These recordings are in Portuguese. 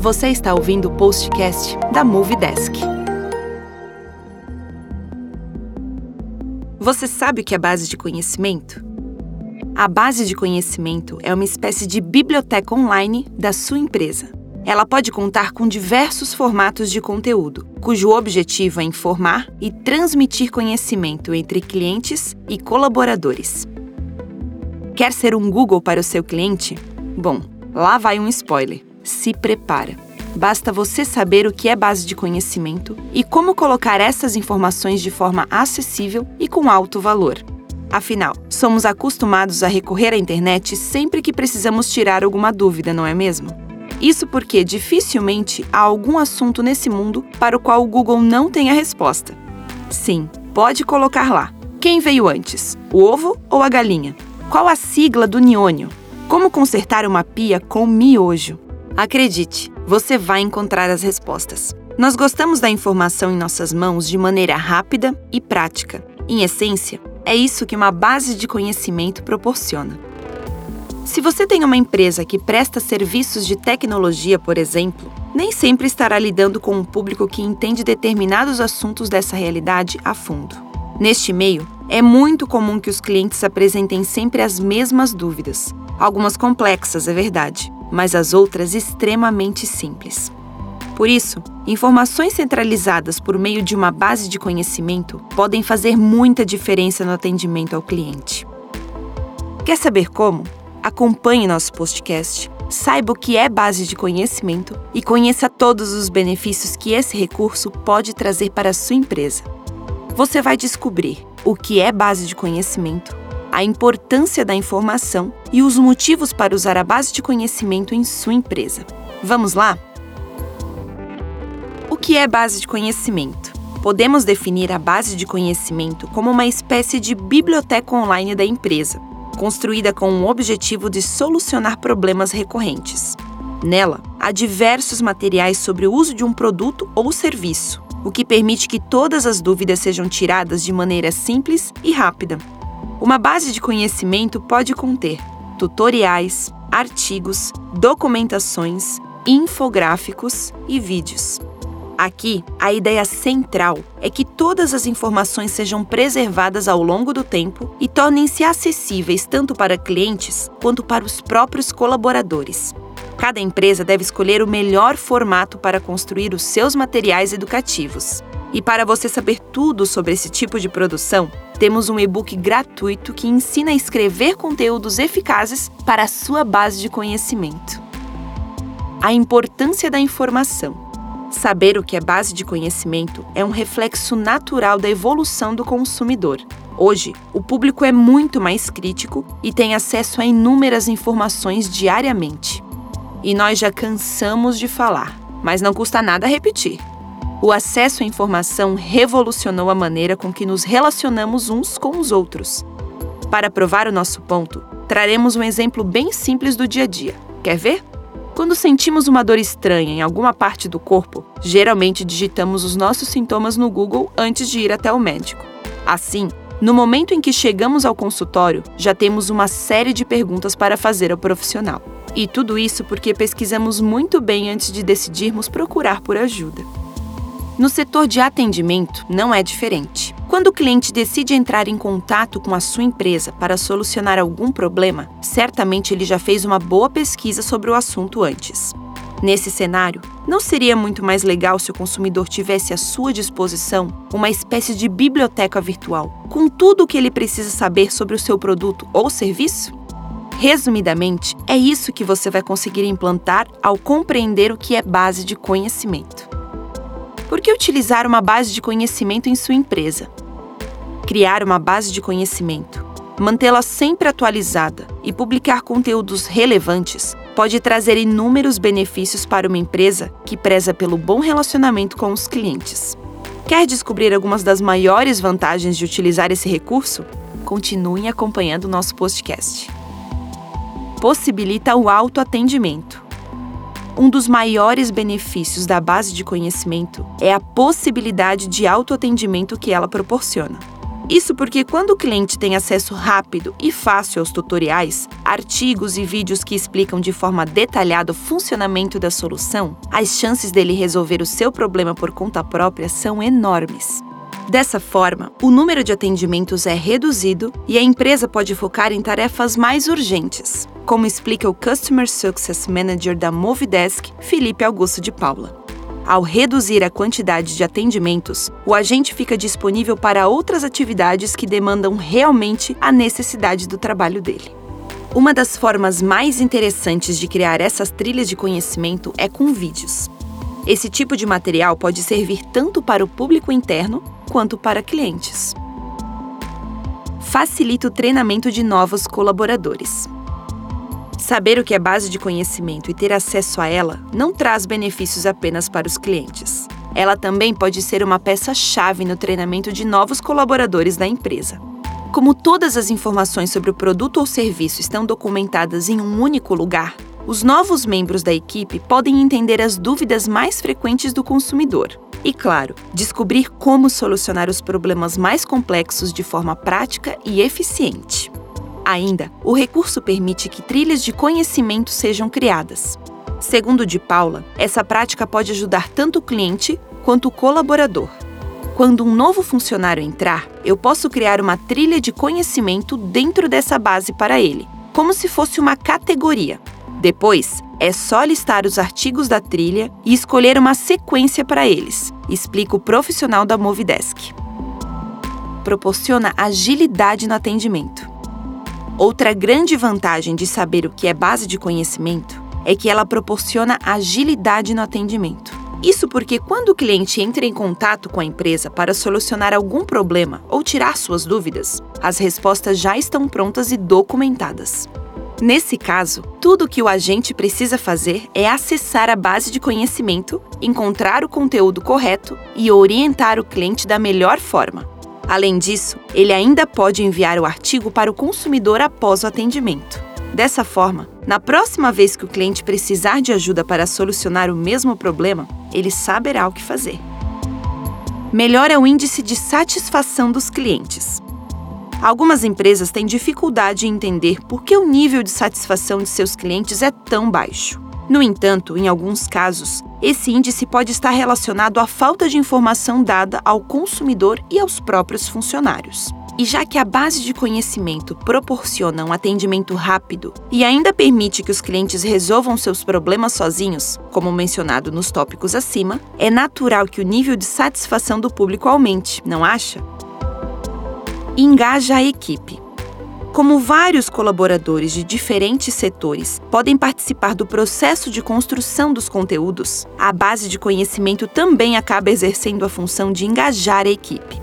Você está ouvindo o postcast da Movie Desk. Você sabe o que é base de conhecimento? A base de conhecimento é uma espécie de biblioteca online da sua empresa. Ela pode contar com diversos formatos de conteúdo, cujo objetivo é informar e transmitir conhecimento entre clientes e colaboradores. Quer ser um Google para o seu cliente? Bom, lá vai um spoiler se prepara. Basta você saber o que é base de conhecimento e como colocar essas informações de forma acessível e com alto valor. Afinal, somos acostumados a recorrer à internet sempre que precisamos tirar alguma dúvida, não é mesmo? Isso porque dificilmente há algum assunto nesse mundo para o qual o Google não tem a resposta. Sim, pode colocar lá. Quem veio antes, o ovo ou a galinha? Qual a sigla do niônio? Como consertar uma pia com miojo? Acredite, você vai encontrar as respostas. Nós gostamos da informação em nossas mãos de maneira rápida e prática. Em essência, é isso que uma base de conhecimento proporciona. Se você tem uma empresa que presta serviços de tecnologia, por exemplo, nem sempre estará lidando com um público que entende determinados assuntos dessa realidade a fundo. Neste meio, é muito comum que os clientes apresentem sempre as mesmas dúvidas, algumas complexas, é verdade, mas as outras extremamente simples. Por isso, informações centralizadas por meio de uma base de conhecimento podem fazer muita diferença no atendimento ao cliente. Quer saber como? Acompanhe nosso podcast, saiba o que é base de conhecimento e conheça todos os benefícios que esse recurso pode trazer para a sua empresa. Você vai descobrir o que é base de conhecimento a importância da informação e os motivos para usar a base de conhecimento em sua empresa. Vamos lá? O que é base de conhecimento? Podemos definir a base de conhecimento como uma espécie de biblioteca online da empresa, construída com o objetivo de solucionar problemas recorrentes. Nela, há diversos materiais sobre o uso de um produto ou serviço, o que permite que todas as dúvidas sejam tiradas de maneira simples e rápida. Uma base de conhecimento pode conter tutoriais, artigos, documentações, infográficos e vídeos. Aqui, a ideia central é que todas as informações sejam preservadas ao longo do tempo e tornem-se acessíveis tanto para clientes quanto para os próprios colaboradores. Cada empresa deve escolher o melhor formato para construir os seus materiais educativos. E para você saber tudo sobre esse tipo de produção, temos um e-book gratuito que ensina a escrever conteúdos eficazes para a sua base de conhecimento. A importância da informação. Saber o que é base de conhecimento é um reflexo natural da evolução do consumidor. Hoje, o público é muito mais crítico e tem acesso a inúmeras informações diariamente. E nós já cansamos de falar, mas não custa nada repetir. O acesso à informação revolucionou a maneira com que nos relacionamos uns com os outros. Para provar o nosso ponto, traremos um exemplo bem simples do dia a dia. Quer ver? Quando sentimos uma dor estranha em alguma parte do corpo, geralmente digitamos os nossos sintomas no Google antes de ir até o médico. Assim, no momento em que chegamos ao consultório, já temos uma série de perguntas para fazer ao profissional. E tudo isso porque pesquisamos muito bem antes de decidirmos procurar por ajuda. No setor de atendimento, não é diferente. Quando o cliente decide entrar em contato com a sua empresa para solucionar algum problema, certamente ele já fez uma boa pesquisa sobre o assunto antes. Nesse cenário, não seria muito mais legal se o consumidor tivesse à sua disposição uma espécie de biblioteca virtual, com tudo o que ele precisa saber sobre o seu produto ou serviço? Resumidamente, é isso que você vai conseguir implantar ao compreender o que é base de conhecimento. Por que utilizar uma base de conhecimento em sua empresa? Criar uma base de conhecimento, mantê-la sempre atualizada e publicar conteúdos relevantes pode trazer inúmeros benefícios para uma empresa que preza pelo bom relacionamento com os clientes. Quer descobrir algumas das maiores vantagens de utilizar esse recurso? Continue acompanhando o nosso podcast. Possibilita o autoatendimento um dos maiores benefícios da base de conhecimento é a possibilidade de autoatendimento que ela proporciona. Isso porque quando o cliente tem acesso rápido e fácil aos tutoriais, artigos e vídeos que explicam de forma detalhada o funcionamento da solução, as chances dele resolver o seu problema por conta própria são enormes. Dessa forma, o número de atendimentos é reduzido e a empresa pode focar em tarefas mais urgentes, como explica o Customer Success Manager da Movidesk, Felipe Augusto de Paula. Ao reduzir a quantidade de atendimentos, o agente fica disponível para outras atividades que demandam realmente a necessidade do trabalho dele. Uma das formas mais interessantes de criar essas trilhas de conhecimento é com vídeos. Esse tipo de material pode servir tanto para o público interno quanto para clientes. Facilita o treinamento de novos colaboradores. Saber o que é base de conhecimento e ter acesso a ela não traz benefícios apenas para os clientes. Ela também pode ser uma peça-chave no treinamento de novos colaboradores da empresa. Como todas as informações sobre o produto ou serviço estão documentadas em um único lugar, os novos membros da equipe podem entender as dúvidas mais frequentes do consumidor. E, claro, descobrir como solucionar os problemas mais complexos de forma prática e eficiente. Ainda, o recurso permite que trilhas de conhecimento sejam criadas. Segundo de Paula, essa prática pode ajudar tanto o cliente quanto o colaborador. Quando um novo funcionário entrar, eu posso criar uma trilha de conhecimento dentro dessa base para ele, como se fosse uma categoria. Depois, é só listar os artigos da trilha e escolher uma sequência para eles, explica o profissional da Movidesk. Proporciona agilidade no atendimento. Outra grande vantagem de saber o que é base de conhecimento é que ela proporciona agilidade no atendimento. Isso porque quando o cliente entra em contato com a empresa para solucionar algum problema ou tirar suas dúvidas, as respostas já estão prontas e documentadas. Nesse caso, tudo o que o agente precisa fazer é acessar a base de conhecimento, encontrar o conteúdo correto e orientar o cliente da melhor forma, Além disso, ele ainda pode enviar o artigo para o consumidor após o atendimento. Dessa forma, na próxima vez que o cliente precisar de ajuda para solucionar o mesmo problema, ele saberá o que fazer. Melhora o índice de satisfação dos clientes. Algumas empresas têm dificuldade em entender por que o nível de satisfação de seus clientes é tão baixo. No entanto, em alguns casos, esse índice pode estar relacionado à falta de informação dada ao consumidor e aos próprios funcionários. E já que a base de conhecimento proporciona um atendimento rápido e ainda permite que os clientes resolvam seus problemas sozinhos, como mencionado nos tópicos acima, é natural que o nível de satisfação do público aumente, não acha? Engaja a equipe. Como vários colaboradores de diferentes setores podem participar do processo de construção dos conteúdos, a base de conhecimento também acaba exercendo a função de engajar a equipe.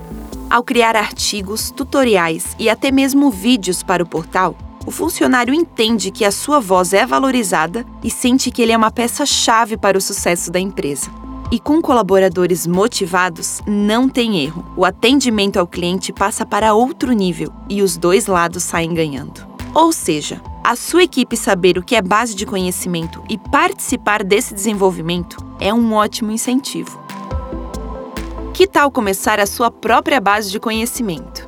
Ao criar artigos, tutoriais e até mesmo vídeos para o portal, o funcionário entende que a sua voz é valorizada e sente que ele é uma peça-chave para o sucesso da empresa. E com colaboradores motivados, não tem erro. O atendimento ao cliente passa para outro nível e os dois lados saem ganhando. Ou seja, a sua equipe saber o que é base de conhecimento e participar desse desenvolvimento é um ótimo incentivo. Que tal começar a sua própria base de conhecimento?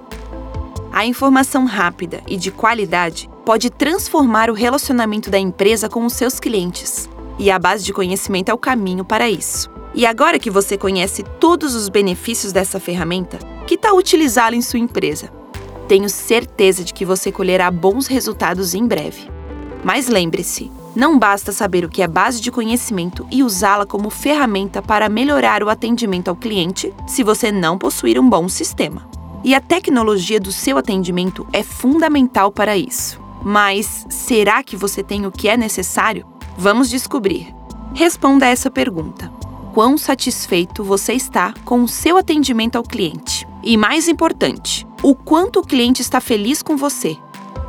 A informação rápida e de qualidade pode transformar o relacionamento da empresa com os seus clientes, e a base de conhecimento é o caminho para isso. E agora que você conhece todos os benefícios dessa ferramenta, que tal utilizá-la em sua empresa? Tenho certeza de que você colherá bons resultados em breve. Mas lembre-se, não basta saber o que é base de conhecimento e usá-la como ferramenta para melhorar o atendimento ao cliente se você não possuir um bom sistema. E a tecnologia do seu atendimento é fundamental para isso. Mas será que você tem o que é necessário? Vamos descobrir. Responda essa pergunta quão satisfeito você está com o seu atendimento ao cliente. E mais importante, o quanto o cliente está feliz com você.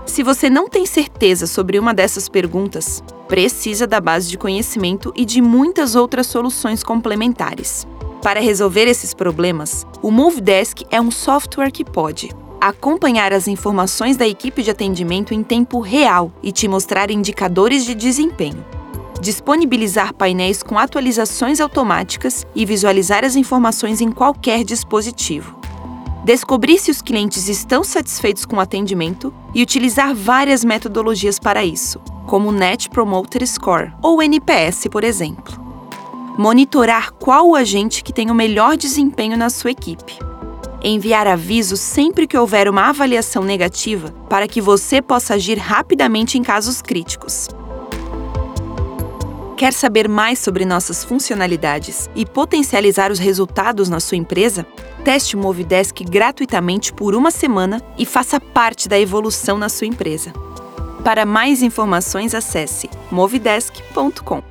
Se você não tem certeza sobre uma dessas perguntas, precisa da base de conhecimento e de muitas outras soluções complementares. Para resolver esses problemas, o Movedesk é um software que pode acompanhar as informações da equipe de atendimento em tempo real e te mostrar indicadores de desempenho disponibilizar painéis com atualizações automáticas e visualizar as informações em qualquer dispositivo. descobrir se os clientes estão satisfeitos com o atendimento e utilizar várias metodologias para isso, como o Net Promoter Score ou NPS, por exemplo. Monitorar qual o agente que tem o melhor desempenho na sua equipe. Enviar avisos sempre que houver uma avaliação negativa para que você possa agir rapidamente em casos críticos. Quer saber mais sobre nossas funcionalidades e potencializar os resultados na sua empresa? Teste o Movidesk gratuitamente por uma semana e faça parte da evolução na sua empresa. Para mais informações, acesse movidesk.com.